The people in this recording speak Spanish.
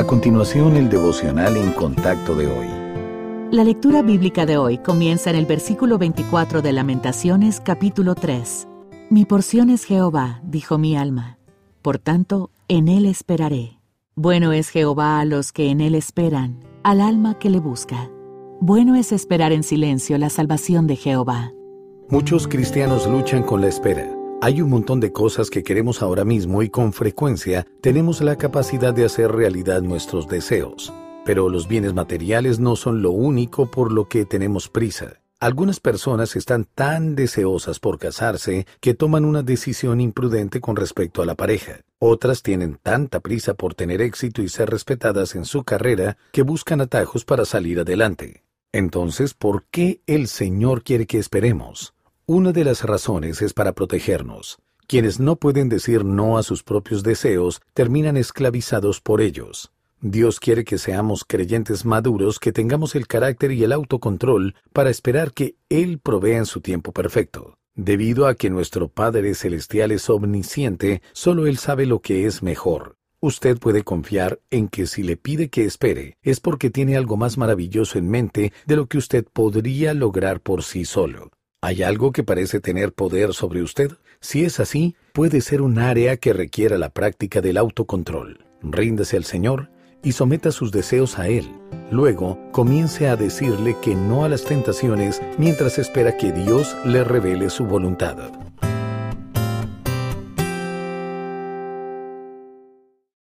A continuación, el devocional en contacto de hoy. La lectura bíblica de hoy comienza en el versículo 24 de Lamentaciones capítulo 3. Mi porción es Jehová, dijo mi alma. Por tanto, en él esperaré. Bueno es Jehová a los que en él esperan, al alma que le busca. Bueno es esperar en silencio la salvación de Jehová. Muchos cristianos luchan con la espera. Hay un montón de cosas que queremos ahora mismo y con frecuencia tenemos la capacidad de hacer realidad nuestros deseos. Pero los bienes materiales no son lo único por lo que tenemos prisa. Algunas personas están tan deseosas por casarse que toman una decisión imprudente con respecto a la pareja. Otras tienen tanta prisa por tener éxito y ser respetadas en su carrera que buscan atajos para salir adelante. Entonces, ¿por qué el Señor quiere que esperemos? Una de las razones es para protegernos. Quienes no pueden decir no a sus propios deseos terminan esclavizados por ellos. Dios quiere que seamos creyentes maduros, que tengamos el carácter y el autocontrol para esperar que Él provea en su tiempo perfecto. Debido a que nuestro Padre Celestial es omnisciente, solo Él sabe lo que es mejor. Usted puede confiar en que si le pide que espere, es porque tiene algo más maravilloso en mente de lo que usted podría lograr por sí solo. ¿Hay algo que parece tener poder sobre usted? Si es así, puede ser un área que requiera la práctica del autocontrol. Ríndase al Señor y someta sus deseos a Él. Luego, comience a decirle que no a las tentaciones mientras espera que Dios le revele su voluntad.